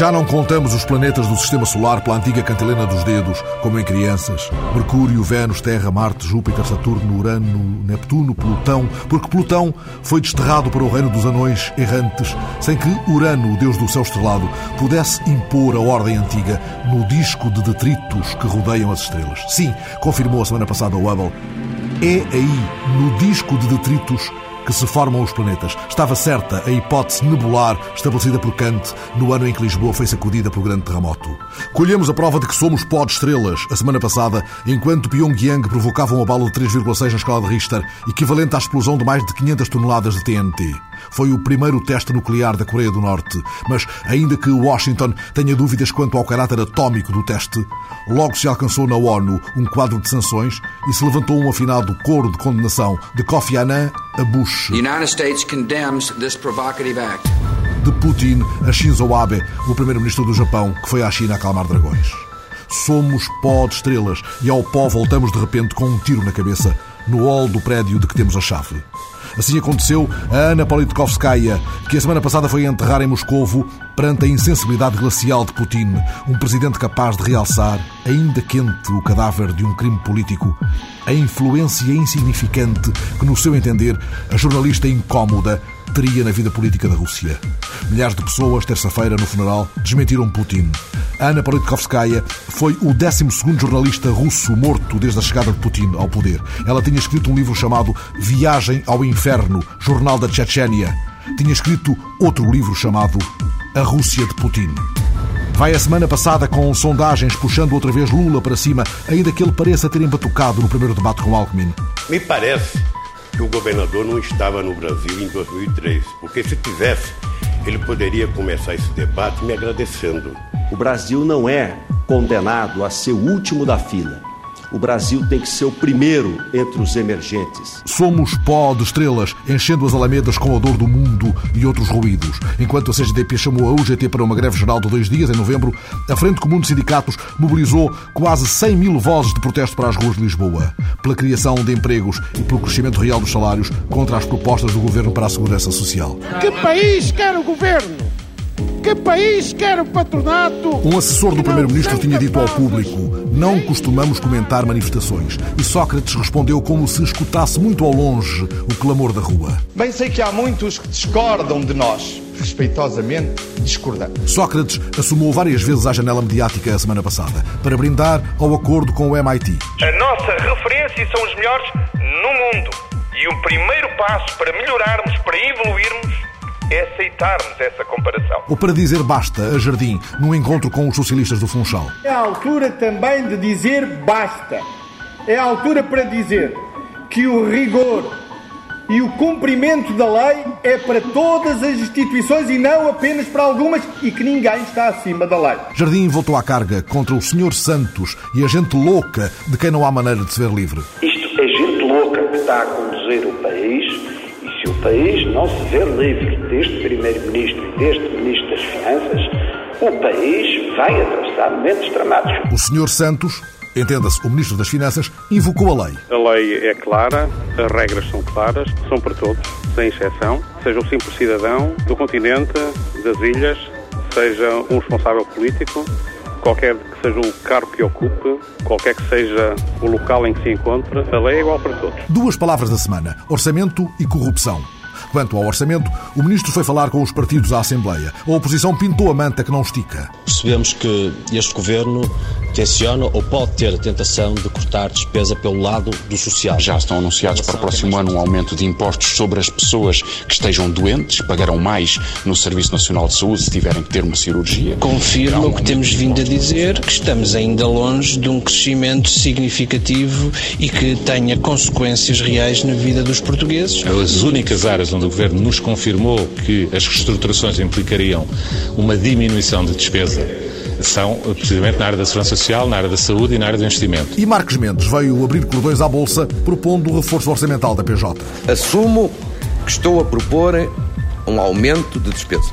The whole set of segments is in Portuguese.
Já não contamos os planetas do sistema solar pela antiga cantilena dos dedos, como em crianças. Mercúrio, Vênus, Terra, Marte, Júpiter, Saturno, Urano, Neptuno, Plutão, porque Plutão foi desterrado para o reino dos anões errantes, sem que Urano, o deus do céu estrelado, pudesse impor a ordem antiga no disco de detritos que rodeiam as estrelas. Sim, confirmou a semana passada o Hubble, é aí, no disco de detritos, que se formam os planetas. Estava certa a hipótese nebular estabelecida por Kant no ano em que Lisboa foi sacudida pelo grande terremoto. Colhemos a prova de que somos pó de estrelas a semana passada, enquanto Pyongyang provocava um abalo de 3,6 na escala de Richter, equivalente à explosão de mais de 500 toneladas de TNT. Foi o primeiro teste nuclear da Coreia do Norte, mas ainda que Washington tenha dúvidas quanto ao caráter atómico do teste, logo se alcançou na ONU um quadro de sanções e se levantou um afinado coro de condenação de Kofi Annan a Bush. The United States condemns this provocative act. De Putin a Shinzo Abe, o primeiro-ministro do Japão, que foi à China acalmar dragões. Somos pó de estrelas e ao pó voltamos de repente com um tiro na cabeça no hall do prédio de que temos a chave. Assim aconteceu a Ana Politkovskaya, que a semana passada foi enterrar em Moscovo perante a insensibilidade glacial de Putin, um presidente capaz de realçar, ainda quente, o cadáver de um crime político, a influência insignificante que, no seu entender, a jornalista incómoda teria na vida política da Rússia. Milhares de pessoas, terça-feira, no funeral, desmentiram Putin. Ana Politkovskaya foi o 12 jornalista russo morto desde a chegada de Putin ao poder. Ela tinha escrito um livro chamado Viagem ao Inferno, Jornal da Chechênia. Tinha escrito outro livro chamado A Rússia de Putin. Vai a semana passada com sondagens puxando outra vez Lula para cima, ainda que ele pareça ter embatucado no primeiro debate com Alckmin. Me parece que o governador não estava no Brasil em 2003, porque se tivesse, ele poderia começar esse debate me agradecendo. O Brasil não é condenado a ser o último da fila. O Brasil tem que ser o primeiro entre os emergentes. Somos pó de estrelas, enchendo as alamedas com a dor do mundo e outros ruídos. Enquanto a CGTP chamou a UGT para uma greve geral de dois dias, em novembro, a Frente Comum de Sindicatos mobilizou quase 100 mil vozes de protesto para as ruas de Lisboa, pela criação de empregos e pelo crescimento real dos salários contra as propostas do Governo para a Segurança Social. Que país quer o Governo? Que país quer o patronato? Um assessor do Primeiro-Ministro tinha dito ao público: Não costumamos comentar manifestações. E Sócrates respondeu como se escutasse muito ao longe o clamor da rua. Bem sei que há muitos que discordam de nós. Respeitosamente discordamos. Sócrates assumou várias vezes à janela mediática a semana passada para brindar ao acordo com o MIT. A nossa referência são os melhores no mundo. E o primeiro passo para melhorarmos, para evoluirmos, é aceitarmos essa comparação. Ou para dizer basta a Jardim, num encontro com os socialistas do Funchal. É a altura também de dizer basta. É a altura para dizer que o rigor e o cumprimento da lei é para todas as instituições e não apenas para algumas e que ninguém está acima da lei. Jardim voltou à carga contra o Sr. Santos e a gente louca de quem não há maneira de se ver livre. Isto é gente louca que está a conduzir o país país não se ver livre deste Primeiro-Ministro e deste Ministro das Finanças, o país vai atravessar momentos dramáticos. O Sr. Santos, entenda-se, o Ministro das Finanças, invocou a lei. A lei é clara, as regras são claras, são para todos, sem exceção. Seja o simples cidadão do continente, das ilhas, seja um responsável político, qualquer que seja o cargo que ocupe, qualquer que seja o local em que se encontra, a lei é igual para todos. Duas palavras da semana: orçamento e corrupção. Quanto ao orçamento, o ministro foi falar com os partidos à Assembleia. A oposição pintou a manta que não estica. Percebemos que este governo tenciona ou pode ter a tentação de cortar despesa pelo lado do social. Já estão anunciados para o próximo ano um aumento de impostos sobre as pessoas que estejam doentes, pagarão mais no Serviço Nacional de Saúde se tiverem que ter uma cirurgia. Confirma o que temos vindo a dizer, que estamos ainda longe de um crescimento significativo e que tenha consequências reais na vida dos portugueses. As únicas áreas onde o Governo nos confirmou que as reestruturações implicariam uma diminuição de despesa são precisamente na área da segurança social, na área da saúde e na área do investimento. E Marcos Mendes veio abrir cordões à Bolsa propondo o reforço orçamental da PJ. Assumo que estou a propor um aumento de despesa.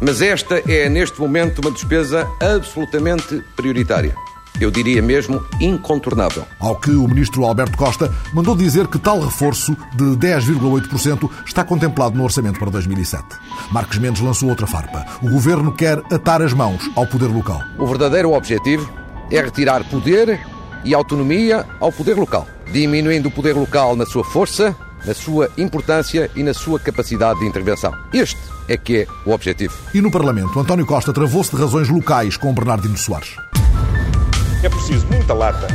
Mas esta é, neste momento, uma despesa absolutamente prioritária. Eu diria mesmo incontornável. Ao que o ministro Alberto Costa mandou dizer que tal reforço de 10,8% está contemplado no orçamento para 2007. Marcos Mendes lançou outra farpa. O governo quer atar as mãos ao poder local. O verdadeiro objetivo é retirar poder e autonomia ao poder local, diminuindo o poder local na sua força, na sua importância e na sua capacidade de intervenção. Este é que é o objetivo. E no Parlamento, António Costa travou-se de razões locais com Bernardino Soares. É preciso muita lata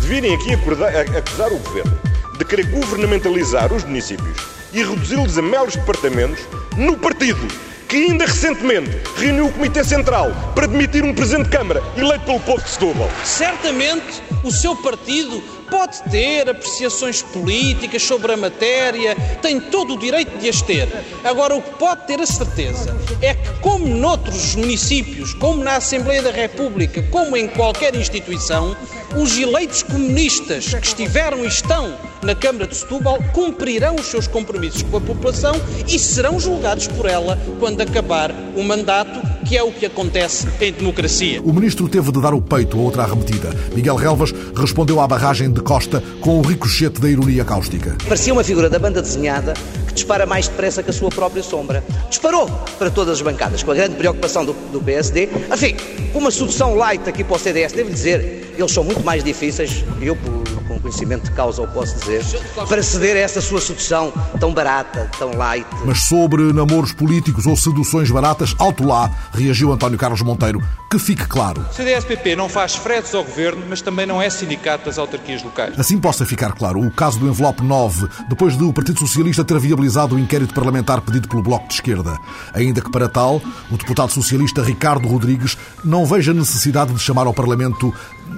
de virem aqui acusar o governo de querer governamentalizar os municípios e reduzi-los a meros departamentos no partido que ainda recentemente reuniu o Comitê Central para demitir um Presidente de Câmara eleito pelo povo de Setúbal. Certamente o seu partido pode ter apreciações políticas sobre a matéria, tem todo o direito de as ter. Agora, o que pode ter a certeza é que, como noutros municípios, como na Assembleia da República, como em qualquer instituição, os eleitos comunistas que estiveram e estão na Câmara de Setúbal cumprirão os seus compromissos com a população e serão julgados por ela quando acabar o mandato, que é o que acontece em democracia. O ministro teve de dar o peito a outra arremetida. Miguel Relvas respondeu à barragem de Costa com o ricochete da ironia cáustica. Parecia uma figura da banda desenhada que dispara mais depressa que a sua própria sombra. Disparou para todas as bancadas, com a grande preocupação do, do PSD. Enfim, uma solução light aqui para o CDS, devo dizer, eles são muito mais difíceis, eu, com conhecimento de causa, o posso dizer, para ceder a essa sua sedução tão barata, tão light. Mas sobre namoros políticos ou seduções baratas, alto lá, reagiu António Carlos Monteiro. Que fique claro. O CDS-PP não faz fretes ao governo, mas também não é sindicato das autarquias locais. Assim possa ficar claro, o caso do envelope 9, depois do Partido Socialista ter viabilizado o inquérito parlamentar pedido pelo Bloco de Esquerda. Ainda que para tal, o deputado socialista Ricardo Rodrigues não veja necessidade de chamar ao Parlamento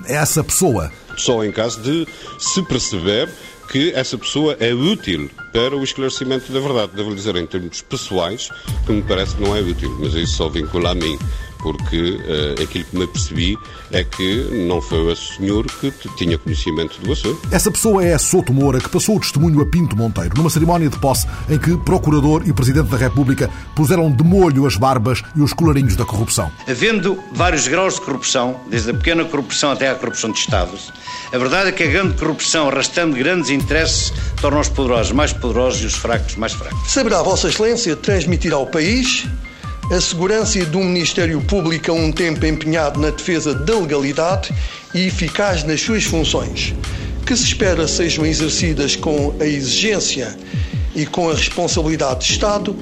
essa pessoa. Só em caso de se perceber que essa pessoa é útil para o esclarecimento da verdade. Devo dizer, em termos pessoais, que me parece que não é útil, mas isso só vincula a mim porque uh, aquilo que me percebi é que não foi esse senhor que tinha conhecimento do assunto. Essa pessoa é Souto Moura, que passou o testemunho a Pinto Monteiro, numa cerimónia de posse em que Procurador e Presidente da República puseram de molho as barbas e os colarinhos da corrupção. Havendo vários graus de corrupção, desde a pequena corrupção até à corrupção de Estado, a verdade é que a grande corrupção, arrastando grandes interesses, torna os poderosos mais poderosos e os fracos mais fracos. Saberá Vossa Excelência transmitir ao país a segurança de um Ministério Público a um tempo empenhado na defesa da legalidade e eficaz nas suas funções, que se espera sejam exercidas com a exigência e com a responsabilidade de Estado,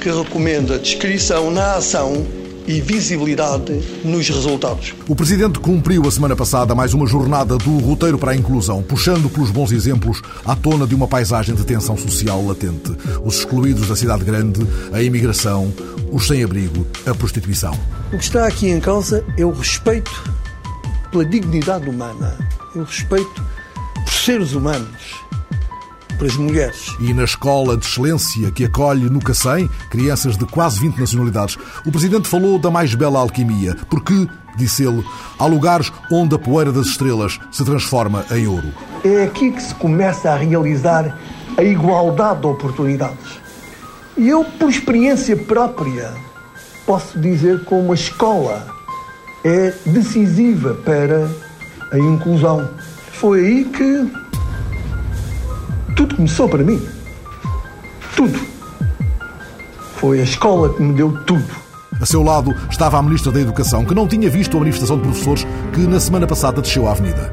que recomenda descrição na ação e visibilidade nos resultados. O Presidente cumpriu a semana passada mais uma jornada do roteiro para a inclusão, puxando pelos bons exemplos à tona de uma paisagem de tensão social latente. Os excluídos da cidade grande, a imigração, os sem-abrigo, a prostituição. O que está aqui em causa é o respeito pela dignidade humana, é o respeito por seres humanos para as mulheres. E na escola de excelência que acolhe no Cacém crianças de quase 20 nacionalidades, o Presidente falou da mais bela alquimia, porque, disse ele, há lugares onde a poeira das estrelas se transforma em ouro. É aqui que se começa a realizar a igualdade de oportunidades. E eu, por experiência própria, posso dizer como a escola é decisiva para a inclusão. Foi aí que tudo começou para mim. Tudo. Foi a escola que me deu tudo. A seu lado estava a Ministra da Educação, que não tinha visto a manifestação de professores que na semana passada desceu à Avenida.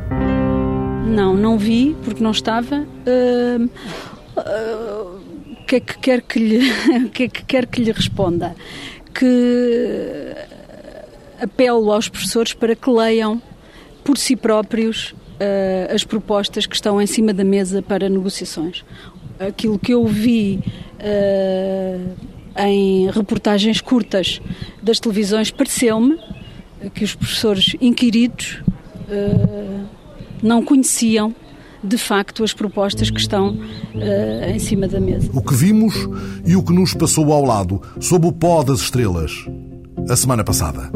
Não, não vi, porque não estava. Uh, uh, o que é que quer que lhe, o que é que quer que lhe responda? Que apelo aos professores para que leiam por si próprios uh, as propostas que estão em cima da mesa para negociações. Aquilo que eu vi uh, em reportagens curtas das televisões pareceu-me que os professores inquiridos uh, não conheciam de facto as propostas que estão uh, em cima da mesa. O que vimos e o que nos passou ao lado, sob o pó das estrelas, a semana passada.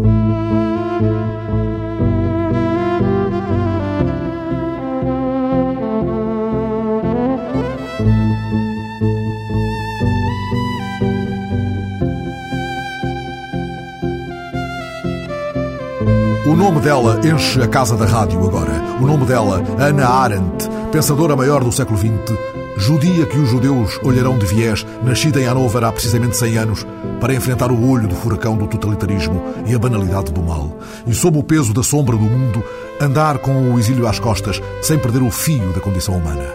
Nome dela enche a casa da rádio agora. O nome dela, Ana Arendt, pensadora maior do século XX, judia que os judeus olharão de viés, nascida em Hanover há precisamente 100 anos, para enfrentar o olho do furacão do totalitarismo e a banalidade do mal. E sob o peso da sombra do mundo, andar com o exílio às costas, sem perder o fio da condição humana.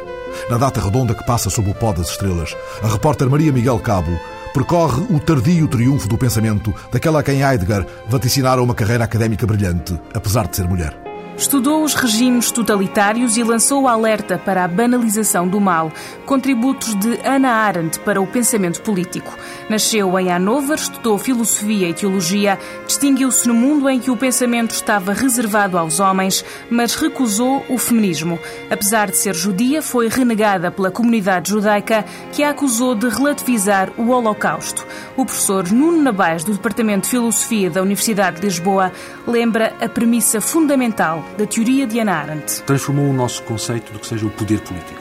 Na data redonda que passa sob o pó das estrelas, a repórter Maria Miguel Cabo percorre o tardio triunfo do pensamento daquela a quem Heidegger vaticinara uma carreira académica brilhante, apesar de ser mulher. Estudou os regimes totalitários e lançou o alerta para a banalização do mal, contributos de Hannah Arendt para o pensamento político. Nasceu em Hanover, estudou filosofia e teologia, distinguiu-se no mundo em que o pensamento estava reservado aos homens, mas recusou o feminismo. Apesar de ser judia, foi renegada pela comunidade judaica, que a acusou de relativizar o Holocausto. O professor Nuno Nabais, do Departamento de Filosofia da Universidade de Lisboa, lembra a premissa fundamental da teoria de Hannah Arendt. Transformou o nosso conceito do que seja o poder político.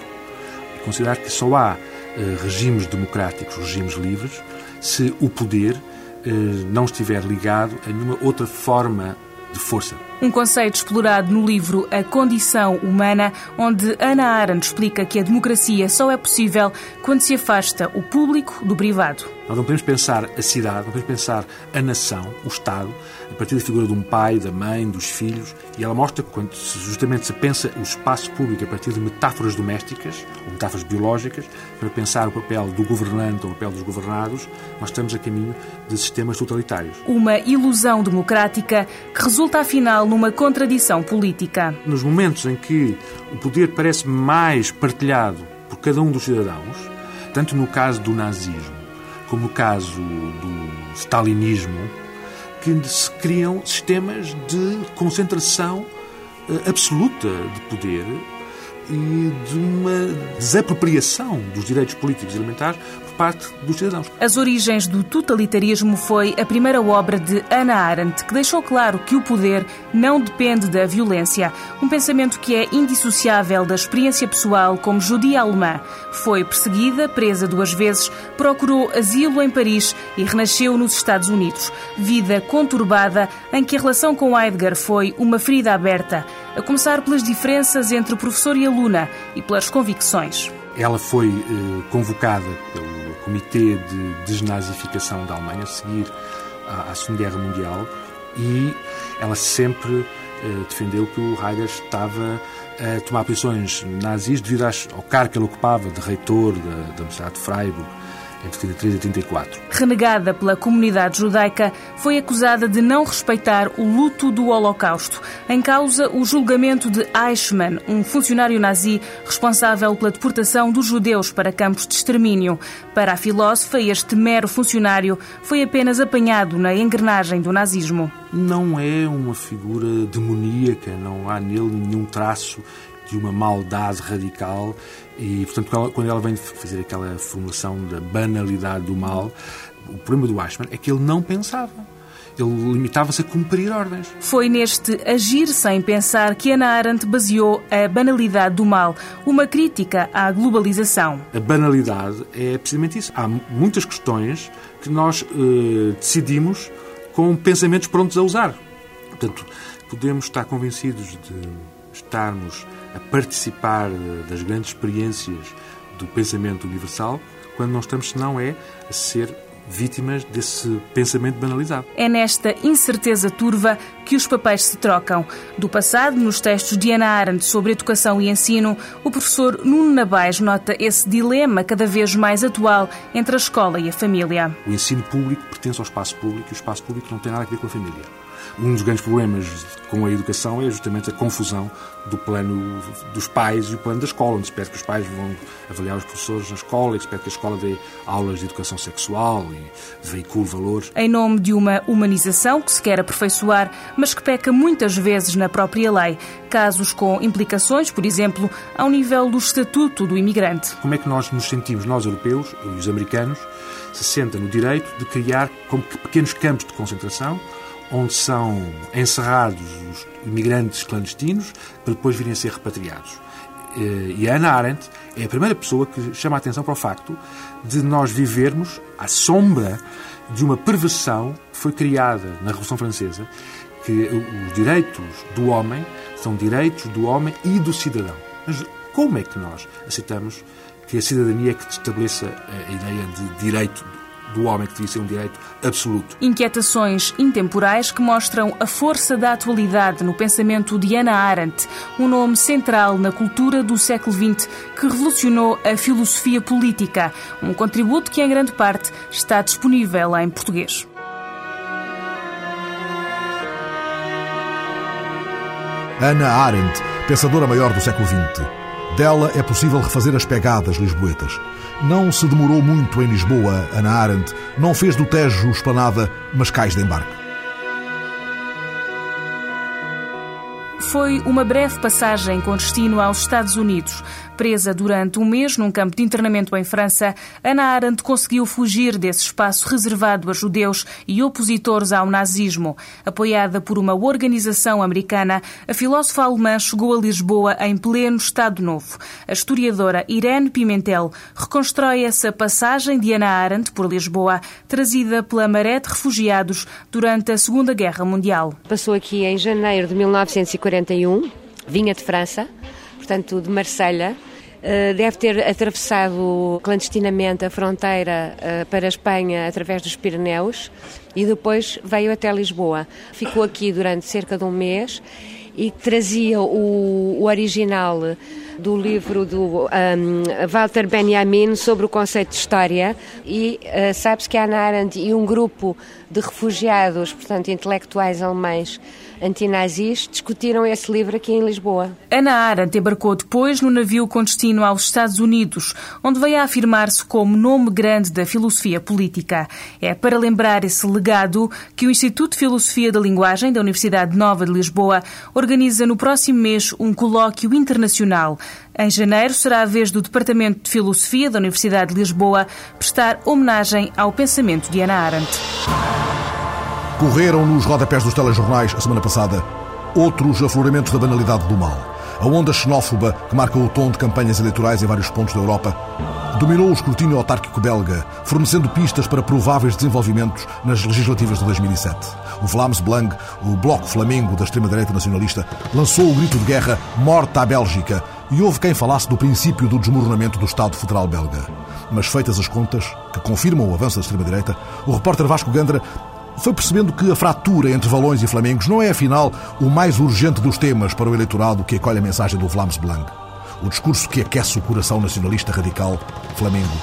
E considerar que só há eh, regimes democráticos, regimes livres, se o poder eh, não estiver ligado a nenhuma outra forma de força. Um conceito explorado no livro A Condição Humana, onde Ana Arendt explica que a democracia só é possível quando se afasta o público do privado. Nós não podemos pensar a cidade, não podemos pensar a nação, o Estado, a partir da figura de um pai, da mãe, dos filhos. E ela mostra que, quando justamente se pensa o espaço público a partir de metáforas domésticas, ou metáforas biológicas, para pensar o papel do governante ou o papel dos governados, nós estamos a caminho de sistemas totalitários. Uma ilusão democrática que resulta, afinal, numa contradição política. Nos momentos em que o poder parece mais partilhado por cada um dos cidadãos, tanto no caso do nazismo como no caso do stalinismo, que se criam sistemas de concentração eh, absoluta de poder e de uma desapropriação dos direitos políticos e elementares parte dos cidadãos. As origens do totalitarismo foi a primeira obra de Hannah Arendt, que deixou claro que o poder não depende da violência, um pensamento que é indissociável da experiência pessoal como judia alemã. Foi perseguida, presa duas vezes, procurou asilo em Paris e renasceu nos Estados Unidos. Vida conturbada em que a relação com Heidegger foi uma ferida aberta a começar pelas diferenças entre professor e aluna e pelas convicções. Ela foi eh, convocada pelo Comitê de Desnazificação da Alemanha a seguir à, à Segunda Guerra Mundial e ela sempre eh, defendeu que o Heidegger estava a tomar posições nazis devido ao cargo que ele ocupava de reitor da, da Universidade de Freiburg entre 33 e 34. Renegada pela comunidade judaica, foi acusada de não respeitar o luto do Holocausto. Em causa, o julgamento de Eichmann, um funcionário nazi responsável pela deportação dos judeus para campos de extermínio. Para a filósofa, este mero funcionário foi apenas apanhado na engrenagem do nazismo. Não é uma figura demoníaca, não há nele nenhum traço de uma maldade radical e, portanto, quando ela vem fazer aquela formulação da banalidade do mal, o problema do Ashman é que ele não pensava. Ele limitava-se a cumprir ordens. Foi neste agir sem pensar que Ana Arendt baseou a banalidade do mal, uma crítica à globalização. A banalidade é precisamente isso. Há muitas questões que nós eh, decidimos com pensamentos prontos a usar. Portanto, podemos estar convencidos de estarmos a participar das grandes experiências do pensamento universal, quando não estamos, senão é a ser vítimas desse pensamento banalizado. É nesta incerteza turva que os papéis se trocam. Do passado, nos textos de Ana Arendt sobre educação e ensino, o professor Nuno Nabais nota esse dilema cada vez mais atual entre a escola e a família. O ensino público pertence ao espaço público e o espaço público não tem nada a ver com a família. Um dos grandes problemas com a educação é justamente a confusão do plano dos pais e o plano da escola, onde se espera que os pais vão avaliar os professores na escola, e se espera que a escola dê aulas de educação sexual e veicule valores. Em nome de uma humanização que se quer aperfeiçoar, mas que peca muitas vezes na própria lei. Casos com implicações, por exemplo, ao nível do estatuto do imigrante. Como é que nós nos sentimos, nós europeus e os americanos, se sentem no direito de criar como pequenos campos de concentração onde são encerrados os imigrantes clandestinos para depois virem a ser repatriados. Eh, e a Ana Arendt é a primeira pessoa que chama a atenção para o facto de nós vivermos à sombra de uma perversão que foi criada na Revolução Francesa, que os direitos do homem são direitos do homem e do cidadão. Mas como é que nós aceitamos que a cidadania é que estabeleça a ideia de direito do homem, que devia ser um direito absoluto. Inquietações intemporais que mostram a força da atualidade no pensamento de Hannah Arendt, um nome central na cultura do século XX que revolucionou a filosofia política, um contributo que, em grande parte, está disponível em português. Hannah Arendt, pensadora maior do século XX. Dela é possível refazer as pegadas lisboetas. Não se demorou muito em Lisboa, Ana Arendt. Não fez do Tejo esplanada, mas cais de embarque. Foi uma breve passagem com destino aos Estados Unidos. Presa durante um mês num campo de internamento em França, Ana Arendt conseguiu fugir desse espaço reservado a judeus e opositores ao nazismo. Apoiada por uma organização americana, a filósofa alemã chegou a Lisboa em pleno Estado Novo. A historiadora Irene Pimentel reconstrói essa passagem de Ana Arendt por Lisboa, trazida pela maré de refugiados durante a Segunda Guerra Mundial. Passou aqui em janeiro de 1941, vinha de França, portanto de Marselha, deve ter atravessado clandestinamente a fronteira eh, para a Espanha através dos Pirineus e depois veio até Lisboa. Ficou aqui durante cerca de um mês e trazia o, o original do livro do um, Walter Benjamin sobre o conceito de história e uh, sabe-se que a Ana Arendt e um grupo de refugiados, portanto intelectuais alemães antinazis, discutiram esse livro aqui em Lisboa. Ana Arendt embarcou depois no navio com destino aos Estados Unidos, onde veio a afirmar-se como nome grande da filosofia política. É para lembrar esse legado que o Instituto de Filosofia da Linguagem da Universidade Nova de Lisboa organiza no próximo mês um colóquio internacional. Em janeiro será a vez do Departamento de Filosofia da Universidade de Lisboa prestar homenagem ao pensamento de Ana Arendt. Correram nos rodapés dos telejornais a semana passada outros afloramentos da banalidade do mal. A onda xenófoba que marca o tom de campanhas eleitorais em vários pontos da Europa dominou o escrutínio autárquico belga, fornecendo pistas para prováveis desenvolvimentos nas legislativas de 2007. O Vlaams Belang, o bloco flamengo da extrema-direita nacionalista, lançou o grito de guerra Morta à Bélgica e houve quem falasse do princípio do desmoronamento do Estado Federal belga. Mas feitas as contas, que confirmam o avanço da extrema-direita, o repórter Vasco Gandra foi percebendo que a fratura entre Valões e Flamengos não é, afinal, o mais urgente dos temas para o eleitorado que acolhe a mensagem do Vlaams Blanc. O discurso que aquece o coração nacionalista radical Flamengo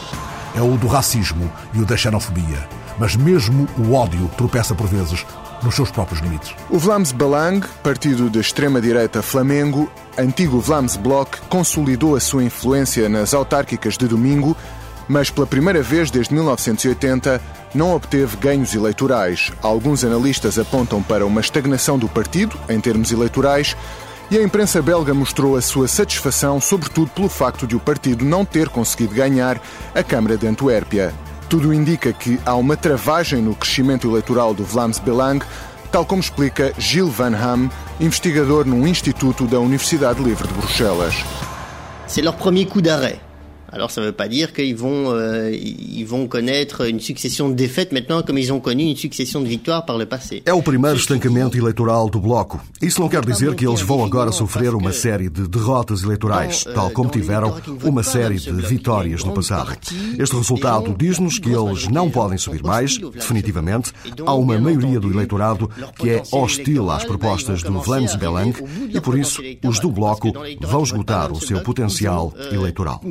é o do racismo e o da xenofobia. Mas mesmo o ódio tropeça por vezes nos seus próprios limites. O Vlaams Belang, partido da extrema-direita Flamengo, antigo Vlaams Bloc, consolidou a sua influência nas autárquicas de domingo, mas pela primeira vez desde 1980 não obteve ganhos eleitorais. Alguns analistas apontam para uma estagnação do partido, em termos eleitorais, e a imprensa belga mostrou a sua satisfação, sobretudo pelo facto de o partido não ter conseguido ganhar a Câmara de Antuérpia. Tudo indica que há uma travagem no crescimento eleitoral do Vlaams Belang, tal como explica Gilles Van Ham, investigador num instituto da Universidade Livre de Bruxelas. C'est leur premier coup d'arrêt. Alors ça ne veut pas dire qu'ils vont, euh, ils vão connaître une succession de défaites maintenant comme ils ont connu une succession de victoires par le passé. É o primeiro estancamento eleitoral do Bloco. Isso não quer dizer que eles vão agora sofrer uma série de derrotas eleitorais, tal como tiveram uma série de vitórias no passado. Este resultado diz-nos que eles não podem subir mais, definitivamente. Há uma maioria do eleitorado que é hostil às propostas do Vlaams Belang e por isso os do Bloco vão esgotar o seu potencial eleitoral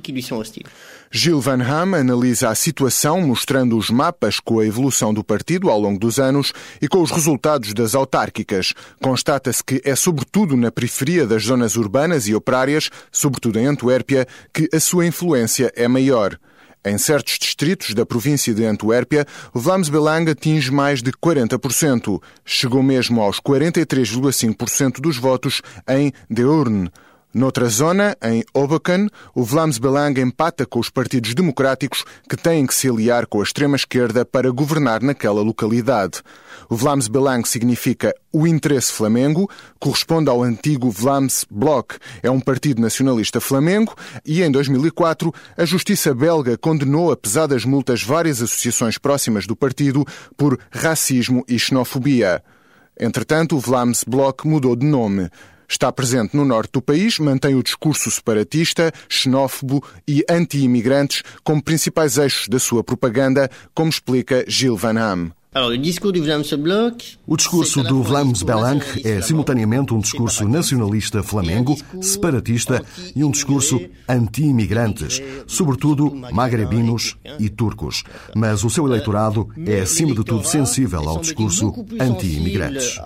que lhe são hostis. Gilles Van Ham analisa a situação, mostrando os mapas com a evolução do partido ao longo dos anos e com os resultados das autárquicas. Constata-se que é sobretudo na periferia das zonas urbanas e operárias, sobretudo em Antuérpia, que a sua influência é maior. Em certos distritos da província de Antuérpia, Vlaams Belang atinge mais de 40%. Chegou mesmo aos 43,5% dos votos em Deurne. Noutra zona, em Hoboken, o Vlaams Belang empata com os partidos democráticos que têm que se aliar com a extrema-esquerda para governar naquela localidade. O Vlaams Belang significa o interesse flamengo, corresponde ao antigo Vlaams Bloc. É um partido nacionalista flamengo e, em 2004, a justiça belga condenou a pesadas multas várias associações próximas do partido por racismo e xenofobia. Entretanto, o Vlaams Bloc mudou de nome. Está presente no norte do país, mantém o discurso separatista, xenófobo e anti-imigrantes como principais eixos da sua propaganda, como explica Gilles Van Ham. O discurso do Vlaams Belang é simultaneamente um discurso nacionalista flamengo, separatista e um discurso anti-imigrantes, sobretudo magrebinos e turcos. Mas o seu eleitorado é, acima de tudo, sensível ao discurso anti-imigrantes.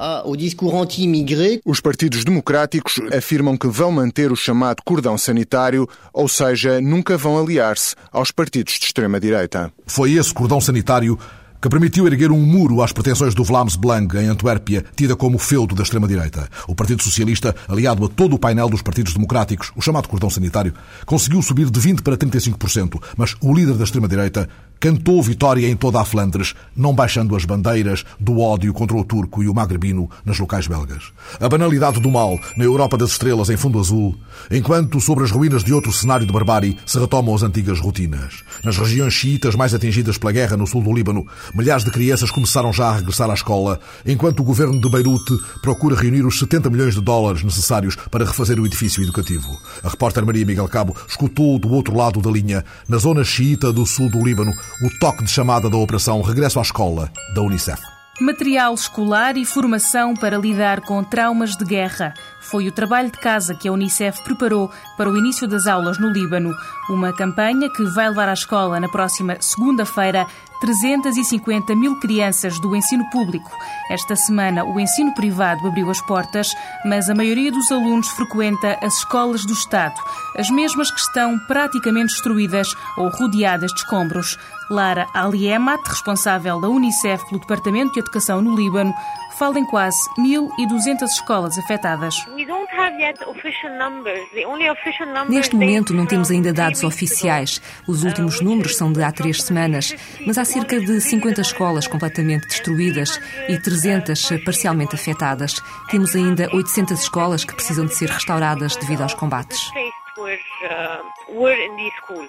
Os partidos democráticos afirmam que vão manter o chamado cordão sanitário, ou seja, nunca vão aliar-se aos partidos de extrema-direita. Foi esse cordão sanitário que permitiu erguer um muro às pretensões do Vlaams Belang em Antuérpia, tida como feudo da extrema-direita. O Partido Socialista, aliado a todo o painel dos partidos democráticos, o chamado cordão sanitário, conseguiu subir de 20% para 35%, mas o líder da extrema-direita cantou vitória em toda a Flandres, não baixando as bandeiras do ódio contra o turco e o magrebino nas locais belgas. A banalidade do mal na Europa das estrelas em fundo azul, enquanto sobre as ruínas de outro cenário de barbárie se retomam as antigas rotinas. Nas regiões xiitas mais atingidas pela guerra no sul do Líbano, milhares de crianças começaram já a regressar à escola, enquanto o governo de Beirute procura reunir os 70 milhões de dólares necessários para refazer o edifício educativo. A repórter Maria Miguel Cabo escutou do outro lado da linha, na zona xiita do sul do Líbano, o toque de chamada da operação Regresso à Escola da Unicef. Material escolar e formação para lidar com traumas de guerra. Foi o trabalho de casa que a Unicef preparou para o início das aulas no Líbano. Uma campanha que vai levar à escola na próxima segunda-feira 350 mil crianças do ensino público. Esta semana, o ensino privado abriu as portas, mas a maioria dos alunos frequenta as escolas do Estado, as mesmas que estão praticamente destruídas ou rodeadas de escombros. Lara Aliemat, responsável da Unicef pelo Departamento de Educação no Líbano, fala em quase 1.200 escolas afetadas. Neste momento não temos ainda dados oficiais. Os últimos números são de há três semanas, mas há cerca de 50 escolas completamente destruídas e 300 parcialmente afetadas. Temos ainda 800 escolas que precisam de ser restauradas devido aos combates.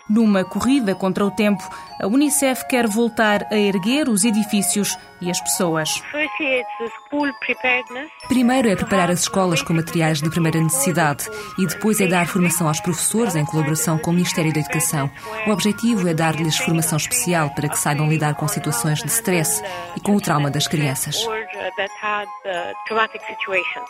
Numa corrida contra o tempo, a Unicef quer voltar a erguer os edifícios e as pessoas. Primeiro é preparar as escolas com materiais de primeira necessidade e depois é dar formação aos professores em colaboração com o Ministério da Educação. O objetivo é dar-lhes formação especial para que saibam lidar com situações de stress e com o trauma das crianças.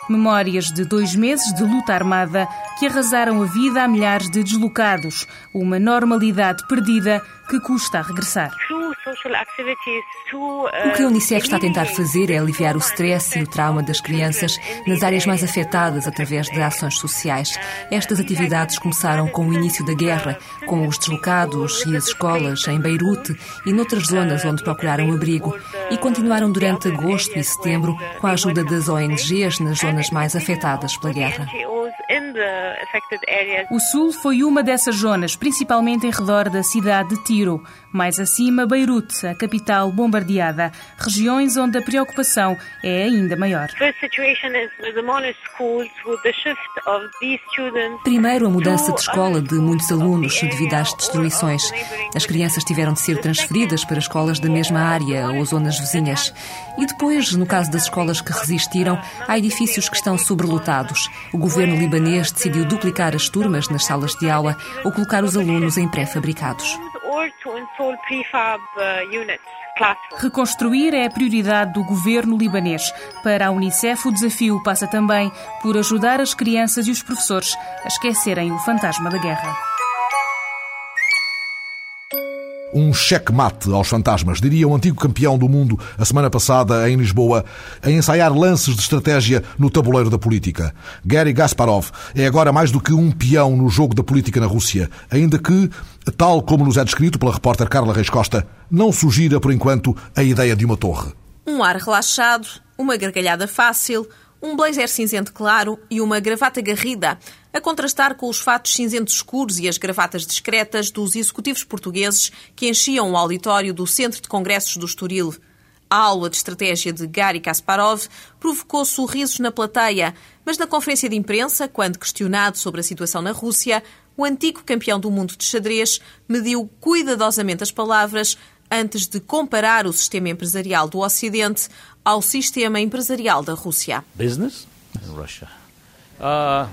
Memórias de dois meses de luta armada que arrasaram a vida a milhares de deslocados, uma normalidade perdida que custa a regressar. O que a Unicef está a tentar fazer é aliviar o stress e o trauma das crianças nas áreas mais afetadas através de ações sociais. Estas atividades começaram com o início da guerra, com os deslocados e as escolas em Beirute e noutras zonas onde procuraram abrigo, e continuaram durante agosto e setembro com a ajuda das ONGs nas zonas mais afetadas pela guerra. O Sul foi uma dessas zonas, principalmente em redor da cidade de Tiro. Mais acima, Beirute, a capital bombardeada, regiões onde a preocupação é ainda maior. Primeiro, a mudança de escola de muitos alunos devido às destruições. As crianças tiveram de ser transferidas para escolas da mesma área ou zonas vizinhas. E depois, no caso das escolas que resistiram, há edifícios que estão sobrelotados. O governo libanês decidiu duplicar as turmas nas salas de aula ou colocar os alunos em pré-fabricados. Reconstruir é a prioridade do governo libanês. Para a Unicef, o desafio passa também por ajudar as crianças e os professores a esquecerem o fantasma da guerra. Um checkmate aos fantasmas, diria o antigo campeão do mundo a semana passada em Lisboa, a ensaiar lances de estratégia no tabuleiro da política. Gary Gasparov é agora mais do que um peão no jogo da política na Rússia, ainda que, tal como nos é descrito pela repórter Carla Reis Costa, não sugira por enquanto a ideia de uma torre. Um ar relaxado, uma gargalhada fácil, um blazer cinzento claro e uma gravata garrida, a contrastar com os fatos cinzentos escuros e as gravatas discretas dos executivos portugueses que enchiam o auditório do Centro de Congressos do Estoril. A aula de estratégia de Gary Kasparov provocou sorrisos na plateia, mas na conferência de imprensa, quando questionado sobre a situação na Rússia, o antigo campeão do mundo de xadrez mediu cuidadosamente as palavras antes de comparar o sistema empresarial do Ocidente ao sistema empresarial da Rússia. Business in Russia. Uh,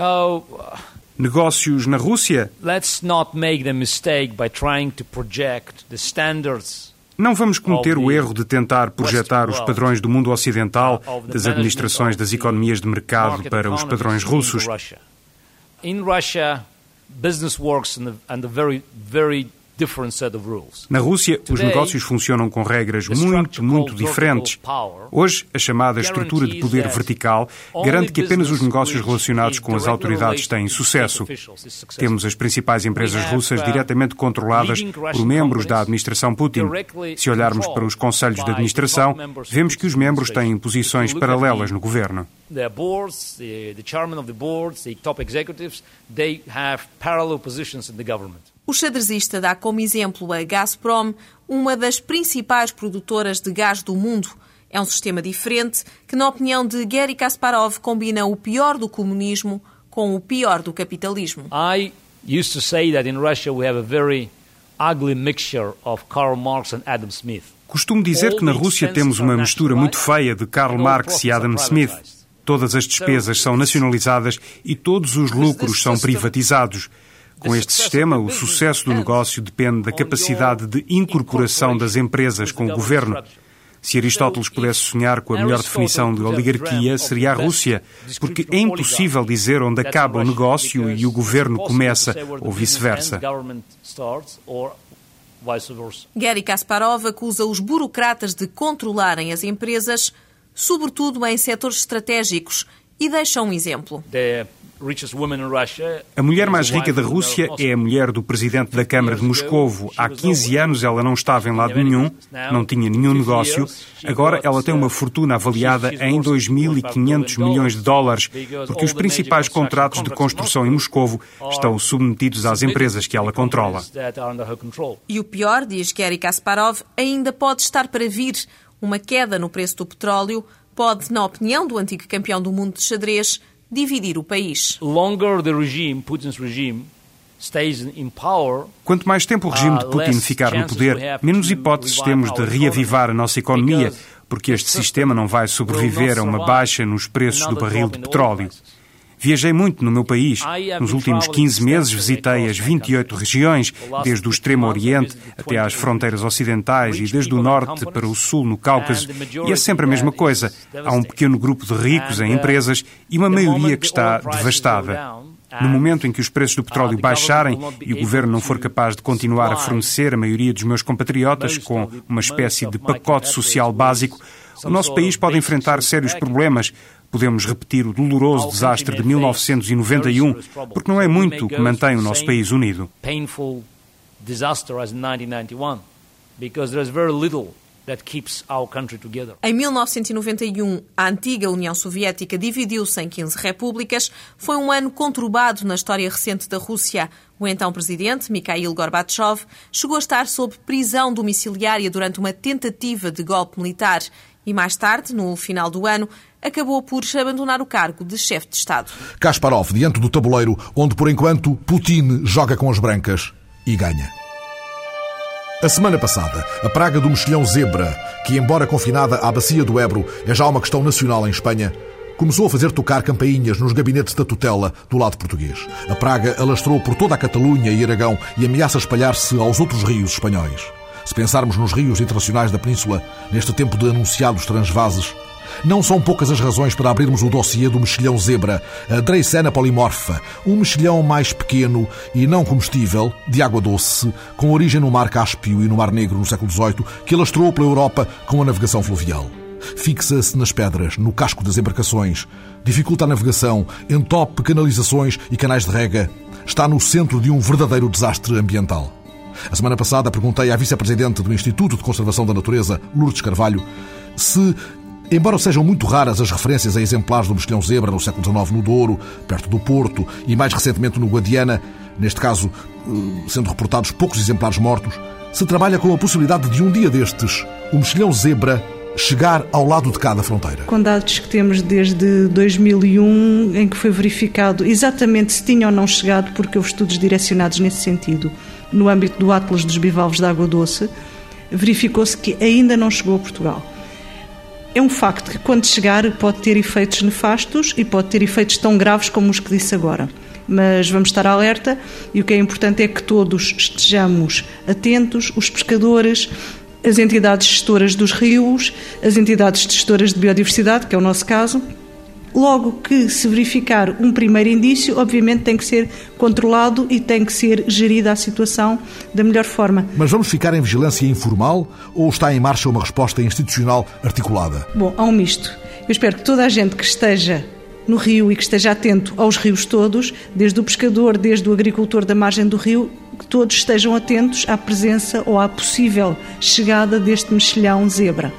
oh, Negócios na Rússia? Let's not make the mistake by trying to project the standards não vamos cometer o erro de tentar projetar os padrões do mundo ocidental, das administrações das economias de mercado para os padrões russos. In Russia, business works and the very, very na Rússia, os negócios funcionam com regras muito, muito diferentes. Hoje, a chamada estrutura de poder vertical garante que apenas os negócios relacionados com as autoridades têm sucesso. Temos as principais empresas russas diretamente controladas por membros da administração Putin. Se olharmos para os conselhos de administração, vemos que os membros têm posições paralelas no governo. The boards, the, the chairman of the boards, the top executives, they have parallel positions in the government. O xadrezista dá como exemplo a Gazprom, uma das principais produtoras de gás do mundo. É um sistema diferente que, na opinião de Gary Kasparov, combina o pior do comunismo com o pior do capitalismo. I used to say that in Russia we have a very ugly mixture of Karl Marx and Adam Smith. Costumo dizer que na Rússia temos uma mistura muito feia de Karl Marx e Adam Smith. Todas as despesas são nacionalizadas e todos os lucros são privatizados. Com este sistema, o sucesso do negócio depende da capacidade de incorporação das empresas com o governo. Se Aristóteles pudesse sonhar com a melhor definição de oligarquia, seria a Rússia, porque é impossível dizer onde acaba o negócio e o governo começa, ou vice-versa. Gary Kasparov acusa os burocratas de controlarem as empresas, sobretudo em setores estratégicos, e deixa um exemplo. A mulher mais rica da Rússia é a mulher do presidente da Câmara de Moscovo. Há 15 anos ela não estava em lado nenhum, não tinha nenhum negócio. Agora ela tem uma fortuna avaliada em 2.500 milhões de dólares, porque os principais contratos de construção em Moscovo estão submetidos às empresas que ela controla. E o pior, diz Gary Kasparov, ainda pode estar para vir. Uma queda no preço do petróleo pode, na opinião do antigo campeão do mundo de xadrez, dividir o país. Quanto mais tempo o regime de uh, Putin ficar no poder, menos hipóteses temos de reavivar a nossa economia, porque este sistema não vai sobreviver a uma baixa nos preços do barril de petróleo. Viajei muito no meu país. Nos últimos 15 meses visitei as 28 regiões, desde o extremo oriente até às fronteiras ocidentais e desde o norte para o sul no Cáucaso. E é sempre a mesma coisa. Há um pequeno grupo de ricos em empresas e uma maioria que está devastada. No momento em que os preços do petróleo baixarem e o governo não for capaz de continuar a fornecer a maioria dos meus compatriotas com uma espécie de pacote social básico, o nosso país pode enfrentar sérios problemas, Podemos repetir o doloroso desastre de 1991, porque não é muito que mantém o nosso país unido. Em 1991, a antiga União Soviética dividiu-se em 15 repúblicas. Foi um ano conturbado na história recente da Rússia. O então presidente, Mikhail Gorbachev, chegou a estar sob prisão domiciliária durante uma tentativa de golpe militar e mais tarde, no final do ano, acabou por abandonar o cargo de chefe de Estado. Kasparov, diante do tabuleiro, onde por enquanto Putin joga com as brancas e ganha. A semana passada, a praga do mexilhão zebra, que embora confinada à bacia do Ebro, é já uma questão nacional em Espanha, começou a fazer tocar campainhas nos gabinetes da tutela do lado português. A praga alastrou por toda a Catalunha e Aragão e ameaça espalhar-se aos outros rios espanhóis. Se pensarmos nos rios internacionais da península, neste tempo de anunciados transvases, não são poucas as razões para abrirmos o dossiê do mexilhão zebra, a Dreissena polimorfa, um mexilhão mais pequeno e não comestível, de água doce, com origem no Mar Cáspio e no Mar Negro no século XVIII, que alastrou pela Europa com a navegação fluvial. Fixa-se nas pedras, no casco das embarcações, dificulta a navegação, entope canalizações e canais de rega, está no centro de um verdadeiro desastre ambiental. A semana passada perguntei à vice-presidente do Instituto de Conservação da Natureza, Lourdes Carvalho, se Embora sejam muito raras as referências a exemplares do mexilhão zebra no século XIX no Douro, perto do Porto, e mais recentemente no Guadiana, neste caso eh, sendo reportados poucos exemplares mortos, se trabalha com a possibilidade de um dia destes o mexilhão zebra chegar ao lado de cada fronteira. Com dados que temos desde 2001, em que foi verificado exatamente se tinha ou não chegado, porque houve estudos direcionados nesse sentido no âmbito do Atlas dos bivalves de água doce, verificou-se que ainda não chegou a Portugal. É um facto que, quando chegar, pode ter efeitos nefastos e pode ter efeitos tão graves como os que disse agora. Mas vamos estar alerta e o que é importante é que todos estejamos atentos, os pescadores, as entidades gestoras dos rios, as entidades gestoras de biodiversidade, que é o nosso caso, Logo que se verificar um primeiro indício, obviamente tem que ser controlado e tem que ser gerida a situação da melhor forma. Mas vamos ficar em vigilância informal ou está em marcha uma resposta institucional articulada? Bom, há um misto. Eu espero que toda a gente que esteja no rio e que esteja atento aos rios todos, desde o pescador, desde o agricultor da margem do rio, que todos estejam atentos à presença ou à possível chegada deste mexilhão zebra.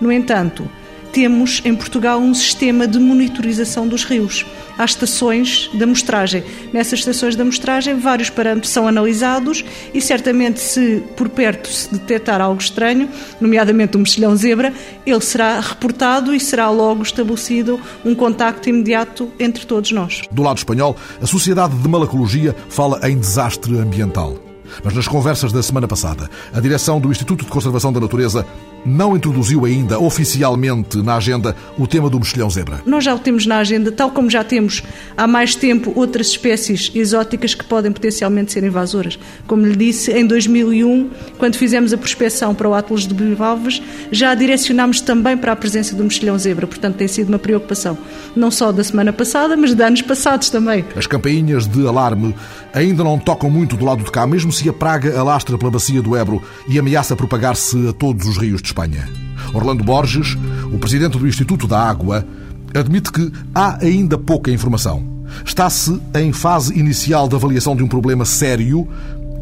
No entanto, temos em Portugal um sistema de monitorização dos rios. Há estações de amostragem. Nessas estações de amostragem, vários parâmetros são analisados e, certamente, se por perto se detectar algo estranho, nomeadamente um mexilhão zebra, ele será reportado e será logo estabelecido um contacto imediato entre todos nós. Do lado espanhol, a Sociedade de Malacologia fala em desastre ambiental. Mas nas conversas da semana passada, a direção do Instituto de Conservação da Natureza não introduziu ainda oficialmente na agenda o tema do mexilhão zebra. Nós já o temos na agenda, tal como já temos há mais tempo outras espécies exóticas que podem potencialmente ser invasoras. Como lhe disse, em 2001, quando fizemos a prospecção para o Atlas de Bivalves, já direcionámos também para a presença do mexilhão zebra. Portanto, tem sido uma preocupação, não só da semana passada, mas de anos passados também. As campainhas de alarme ainda não tocam muito do lado de cá, mesmo se a praga alastra pela bacia do Ebro e ameaça propagar-se a todos os rios de Espanha. Orlando Borges, o presidente do Instituto da Água, admite que há ainda pouca informação. Está-se em fase inicial de avaliação de um problema sério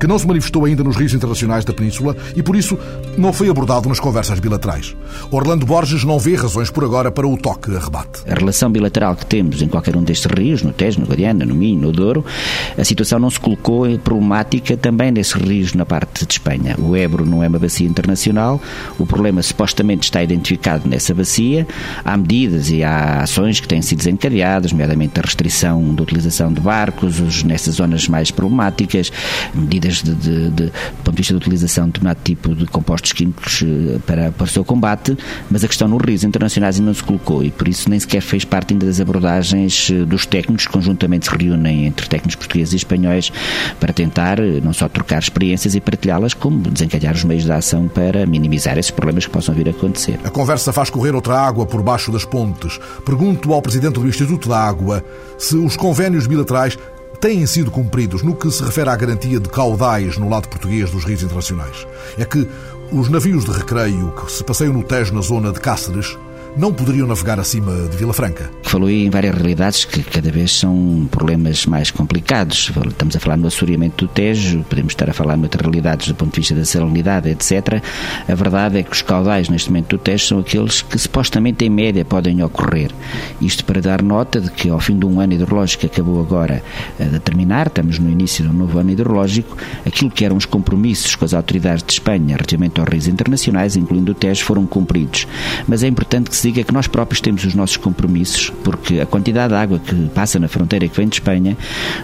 que não se manifestou ainda nos rios internacionais da Península e, por isso, não foi abordado nas conversas bilaterais. Orlando Borges não vê razões por agora para o toque a rebate. A relação bilateral que temos em qualquer um destes rios, no Tejo, no Guadiana, no Minho, no Douro, a situação não se colocou em problemática também nesses rios na parte de Espanha. O Ebro não é uma bacia internacional, o problema supostamente está identificado nessa bacia, há medidas e há ações que têm sido desencadeadas, nomeadamente a restrição da utilização de barcos nessas zonas mais problemáticas, medidas de, de, de, do ponto de vista da utilização de determinado tipo de compostos químicos eh, para, para o seu combate, mas a questão nos rios internacionais ainda não se colocou e por isso nem sequer fez parte ainda das abordagens eh, dos técnicos, conjuntamente se reúnem entre técnicos portugueses e espanhóis para tentar eh, não só trocar experiências e partilhá-las, como desencadear os meios de ação para minimizar esses problemas que possam vir a acontecer. A conversa faz correr outra água por baixo das pontes. Pergunto ao Presidente do Instituto da Água se os convénios bilaterais têm sido cumpridos no que se refere à garantia de caudais no lado português dos rios internacionais. É que os navios de recreio que se passeiam no Tejo na zona de Cáceres não poderiam navegar acima de Vila Franca. Falou em várias realidades que cada vez são problemas mais complicados. Estamos a falar no assoreamento do Tejo, podemos estar a falar noutras realidades do ponto de vista da salinidade, etc. A verdade é que os caudais neste momento do Tejo são aqueles que supostamente em média podem ocorrer. Isto para dar nota de que ao fim de um ano hidrológico que acabou agora eh, de terminar, estamos no início de um novo ano hidrológico, aquilo que eram os compromissos com as autoridades de Espanha relativamente aos rios internacionais, incluindo o Tejo, foram cumpridos. Mas é importante que diga que nós próprios temos os nossos compromissos, porque a quantidade de água que passa na fronteira que vem de Espanha,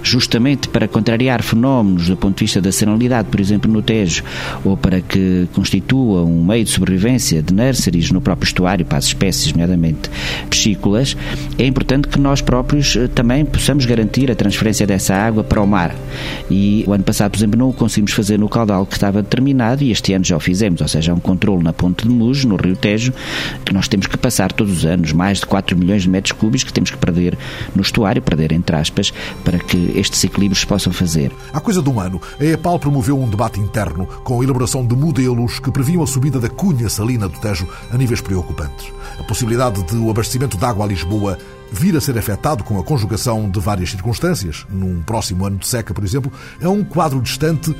justamente para contrariar fenómenos do ponto de vista da salinidade, por exemplo, no Tejo, ou para que constitua um meio de sobrevivência de nurseries no próprio estuário para as espécies, nomeadamente piscícolas, é importante que nós próprios eh, também possamos garantir a transferência dessa água para o mar. E o ano passado, por exemplo, não o conseguimos fazer no caudal que estava determinado e este ano já o fizemos, ou seja, há um controle na ponte de Mujo, no Rio Tejo, que nós temos que passar todos os anos mais de 4 milhões de metros cúbicos que temos que perder no estuário, perder entre aspas, para que estes equilíbrios se possam fazer. Há coisa de um ano, a EPAL promoveu um debate interno com a elaboração de modelos que previam a subida da cunha salina do Tejo a níveis preocupantes. A possibilidade de o abastecimento de água a Lisboa vir a ser afetado com a conjugação de várias circunstâncias, num próximo ano de seca, por exemplo, é um quadro distante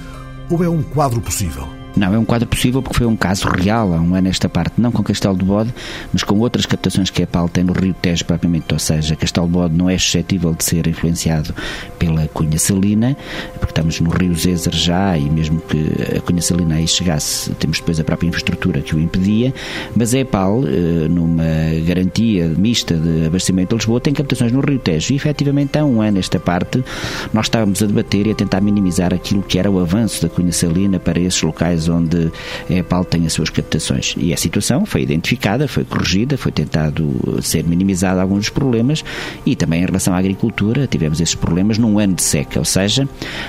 ou é um quadro possível? Não, é um quadro possível porque foi um caso real há um ano esta parte, não com Castelo do Bode, mas com outras captações que a PAL tem no Rio Tejo propriamente, ou seja, Castelo do Bode não é suscetível de ser influenciado pela Cunha Salina, porque estamos no Rio Zezer já e mesmo que a Cunha Salina aí chegasse, temos depois a própria infraestrutura que o impedia, mas é a PAL, eh, numa garantia mista de abastecimento de Lisboa, tem captações no Rio Tejo. E efetivamente há um ano esta parte nós estávamos a debater e a tentar minimizar aquilo que era o avanço da Cunha Salina para esses locais onde a EPAL tem as suas captações. E a situação foi identificada, foi corrigida, foi tentado ser minimizado alguns dos problemas e também em relação à agricultura tivemos esses problemas num ano de seca, ou seja,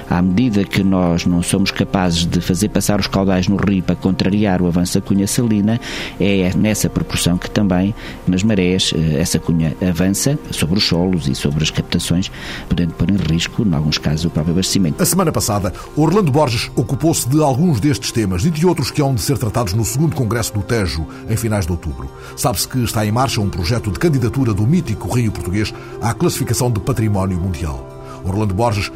à medida que nós não somos capazes de fazer passar os caudais no rio para contrariar o avanço da cunha salina, é nessa proporção que também nas marés eh, essa cunha avança sobre os solos e sobre as captações, podendo pôr em risco, em alguns casos, o próprio abastecimento. A semana passada, Orlando Borges ocupou-se de alguns destes temas temas e de outros que hão de ser tratados no segundo Congresso do Tejo, em finais de outubro. Sabe-se que está em marcha um projeto de candidatura do mítico Rio Português à classificação de Património Mundial. Orlando Borges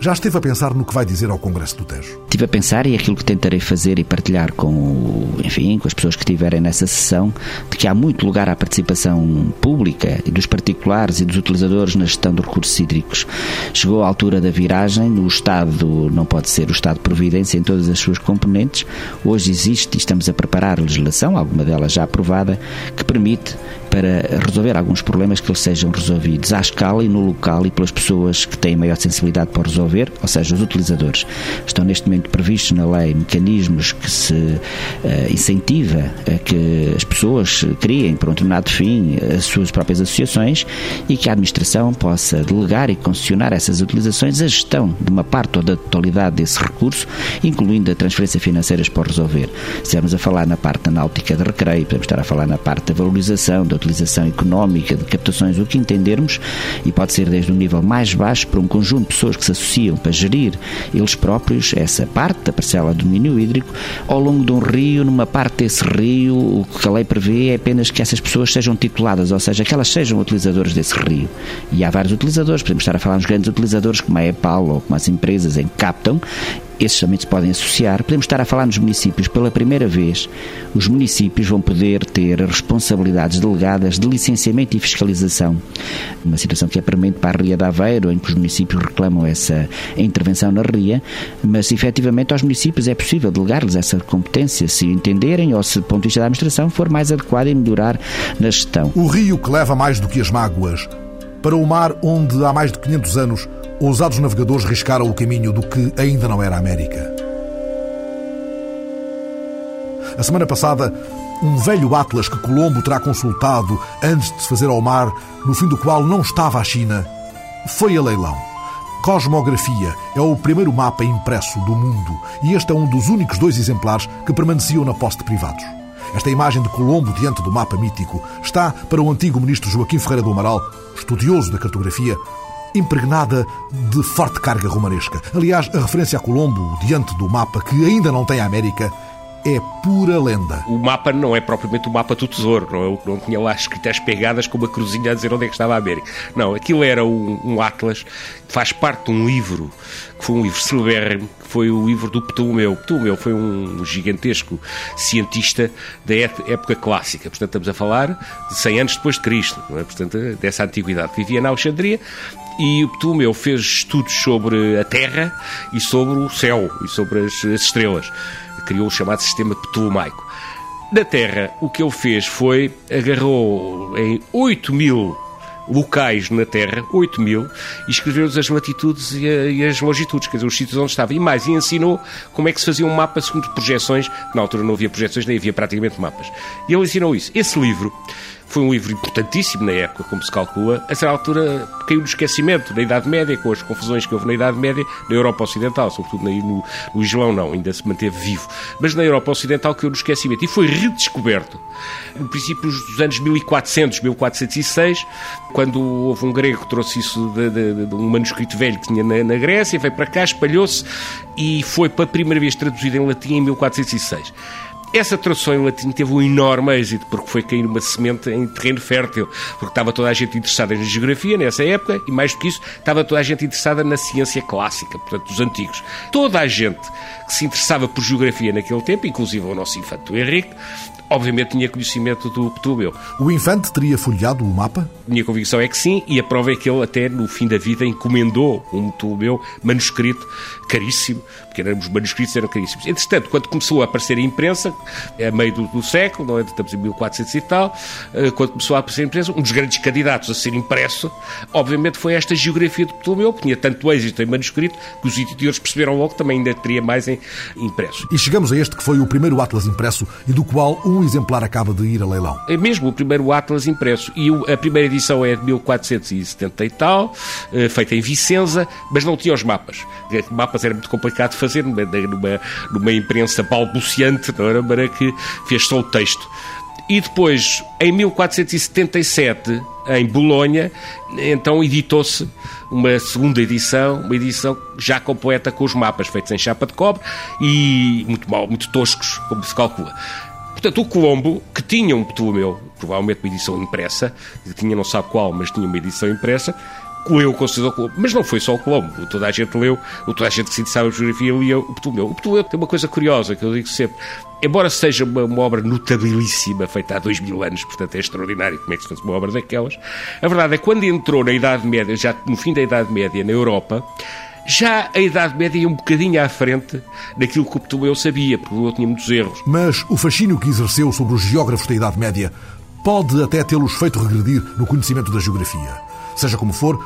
já esteve a pensar no que vai dizer ao Congresso do Tejo? Estive a pensar e aquilo que tentarei fazer e partilhar com, enfim, com as pessoas que estiverem nessa sessão, de que há muito lugar à participação pública e dos particulares e dos utilizadores na gestão dos recursos hídricos. Chegou a altura da viragem, o Estado não pode ser o Estado de Providência em todas as suas componentes. Hoje existe e estamos a preparar legislação, alguma delas já aprovada, que permite para resolver alguns problemas que eles sejam resolvidos à escala e no local e pelas pessoas que têm maior sensibilidade para resolver, ou seja, os utilizadores. Estão neste momento previstos na lei mecanismos que se uh, incentiva a que as pessoas criem por um determinado fim as suas próprias associações e que a administração possa delegar e concessionar essas utilizações a gestão de uma parte ou da totalidade desse recurso, incluindo a transferência financeiras para resolver. Se estivermos a falar na parte da náutica de recreio, podemos estar a falar na parte da valorização, da utilização económica de captações, o que entendermos, e pode ser desde um nível mais baixo para um conjunto de pessoas que se associam para gerir eles próprios essa parte da parcela do domínio hídrico ao longo de um rio, numa parte desse rio, o que a lei prevê é apenas que essas pessoas sejam tituladas, ou seja, que elas sejam utilizadores desse rio. E há vários utilizadores, podemos estar a falar nos grandes utilizadores, como a EPAL ou como as empresas em que captam, esses também se podem associar. Podemos estar a falar nos municípios pela primeira vez. Os municípios vão poder ter responsabilidades delegadas de licenciamento e fiscalização. Uma situação que é premente para a Ria de Aveiro, em que os municípios reclamam essa intervenção na Ria, mas efetivamente aos municípios é possível delegar-lhes essa competência, se entenderem ou se, do ponto de vista da administração, for mais adequado e melhorar na gestão. O rio que leva mais do que as mágoas para o mar onde há mais de 500 anos ousados navegadores riscaram o caminho do que ainda não era América. A semana passada, um velho atlas que Colombo terá consultado antes de se fazer ao mar, no fim do qual não estava a China, foi a leilão. Cosmografia é o primeiro mapa impresso do mundo e este é um dos únicos dois exemplares que permaneciam na posse de privados. Esta imagem de Colombo diante do mapa mítico está, para o antigo ministro Joaquim Ferreira do Amaral, estudioso da cartografia, impregnada de forte carga romanesca. Aliás, a referência a Colombo, diante do mapa que ainda não tem a América, é pura lenda. O mapa não é propriamente o mapa do tesouro, não, é? não tinha lá escritas pegadas com uma cruzinha a dizer onde é que estava a América. Não, aquilo era um, um atlas, faz parte de um livro, que foi um livro celebérrimo, que foi o livro do Ptolomeu. Ptolomeu foi um gigantesco cientista da época clássica, portanto estamos a falar de 100 anos depois de Cristo, é? portanto dessa antiguidade. Vivia na Alexandria e o Ptolomeu fez estudos sobre a Terra e sobre o céu e sobre as, as estrelas. Criou o chamado sistema ptolomaico. Na Terra, o que ele fez foi agarrou em 8 mil locais na Terra, 8 mil, e escreveu-lhes as latitudes e, e, as longitudes, quer dizer, os sítios onde estava. E mais, e ensinou como é que se fazia um mapa segundo projeções. Na altura não havia projeções, nem havia praticamente mapas. E ele ensinou isso. Esse livro foi um livro importantíssimo na época, como se calcula. A certa altura caiu no esquecimento na Idade Média, com as confusões que houve na Idade Média, na Europa Ocidental, sobretudo no, no Islão não, ainda se manteve vivo. Mas na Europa Ocidental caiu no esquecimento e foi redescoberto no princípio dos anos 1400, 1406, quando houve um grego que trouxe isso de, de, de um manuscrito velho que tinha na, na Grécia, veio para cá, espalhou-se e foi pela primeira vez traduzido em latim em 1406. Essa tradução em latim teve um enorme êxito, porque foi cair uma semente em terreno fértil, porque estava toda a gente interessada na geografia nessa época, e mais do que isso, estava toda a gente interessada na ciência clássica, portanto, dos antigos. Toda a gente que se interessava por geografia naquele tempo, inclusive o nosso infante Henrique, obviamente tinha conhecimento do Ptolomeu. O infante teria folheado o mapa? Minha convicção é que sim, e a prova é que ele até no fim da vida encomendou um Ptolomeu manuscrito caríssimo, porque eram, os manuscritos eram caríssimos. Entretanto, quando começou a aparecer a imprensa, a meio do, do século, não é? estamos em 1400 e tal, eh, quando começou a aparecer a imprensa, um dos grandes candidatos a ser impresso, obviamente foi esta geografia de Ptolomeu, que tinha tanto êxito em manuscrito, que os editores perceberam logo que também ainda teria mais em impresso. E chegamos a este que foi o primeiro Atlas impresso e do qual um exemplar acaba de ir a leilão. É mesmo o primeiro Atlas impresso. E a primeira edição é de 1470 e tal, eh, feita em Vicenza, mas não tinha os mapas. Mapas era muito complicado de fazer numa, numa, numa imprensa balbuciante, não era? Para que fez só o texto. E depois, em 1477, em Bolonha, então editou-se uma segunda edição, uma edição já completa com os mapas feitos em chapa de cobre e muito mal, muito toscos, como se calcula. Portanto, o Colombo, que tinha um Ptolomeu, provavelmente uma edição impressa, tinha não sabe qual, mas tinha uma edição impressa, leu com certeza o Colombo. Mas não foi só o Colombo. Toda a gente leu, toda a gente que se interessava em geografia lia o Ptolomeu. O Ptolomeu tem uma coisa curiosa que eu digo sempre. Embora seja uma, uma, obra notabilíssima, feita há dois mil anos, portanto é extraordinário como é que se faz uma obra daquelas, a verdade é que quando entrou na Idade Média, já no fim da Idade Média, na Europa, já a Idade Média ia um bocadinho à frente daquilo que o Ptolomeu sabia, porque ele tinha muitos erros. Mas o fascínio que exerceu sobre os geógrafos da Idade Média pode até tê-los feito regredir no conhecimento da geografia. Seja como for,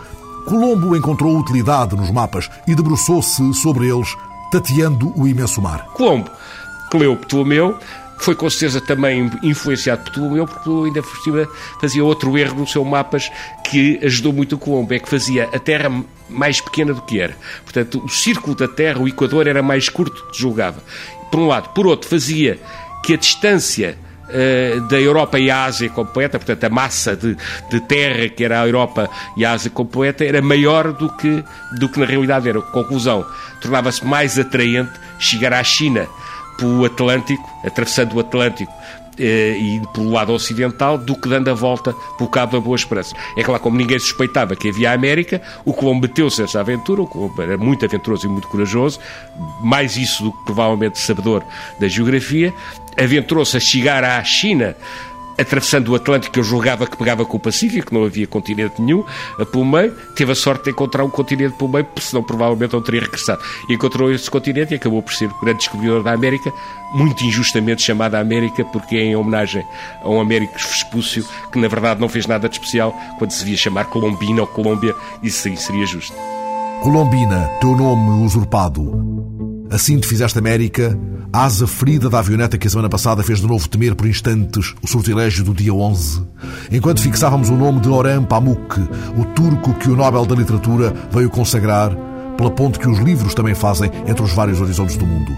Colombo encontrou utilidade nos mapas e debruçou-se sobre eles, tateando o imenso mar. Colombo, que leu Ptolomeu, foi com certeza também influenciado por Ptolomeu, porque ainda por cima fazia outro erro no seu mapas que ajudou muito o Colombo, é que fazia a Terra mais pequena do que era. Portanto, o círculo da Terra, o Equador, era mais curto, julgava. Por um lado. Por outro, fazia que a distância uh, da Europa e a Ásia completa, portanto, a massa de, de, terra que era a Europa e a Ásia completa, era maior do que, do que na realidade era. Conclusão, tornava-se mais atraente chegar à China pelo Atlântico, atravessando o Atlântico eh, e pelo lado ocidental do que dando a volta pelo Cabo da Boa Esperança. É claro, como ninguém suspeitava que havia a América, o Colombo meteu-se nessa aventura, o Colombo era muito aventuroso e muito corajoso, mais isso do que provavelmente sabedor da geografia, aventurou-se a chegar à China atravessando o Atlântico, eu julgava que pegava com o Pacífico, não havia continente nenhum, pelo meio, teve a sorte de encontrar um continente pelo porque senão provavelmente não teria regressado. E encontrou esse continente e acabou por ser o grande descobridor da América, muito injustamente chamada América, porque é em homenagem a um Américo Vespúcio, que na verdade não fez nada de especial, quando se devia chamar Colombina ou Colômbia, isso sim seria justo. Colombina, teu nome usurpado. Assim te fizeste América, asa ferida da avioneta que a semana passada fez de novo temer por instantes o sortilégio do dia 11, enquanto fixávamos o nome de Orhan Pamuk, o turco que o Nobel da Literatura veio consagrar pela ponte que os livros também fazem entre os vários horizontes do mundo.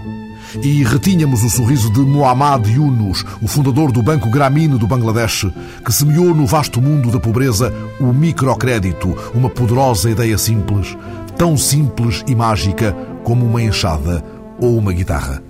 E retínhamos o sorriso de Muhammad Yunus, o fundador do Banco Grameen do Bangladesh, que semeou no vasto mundo da pobreza o microcrédito, uma poderosa ideia simples, tão simples e mágica como uma enxada ou uma guitarra.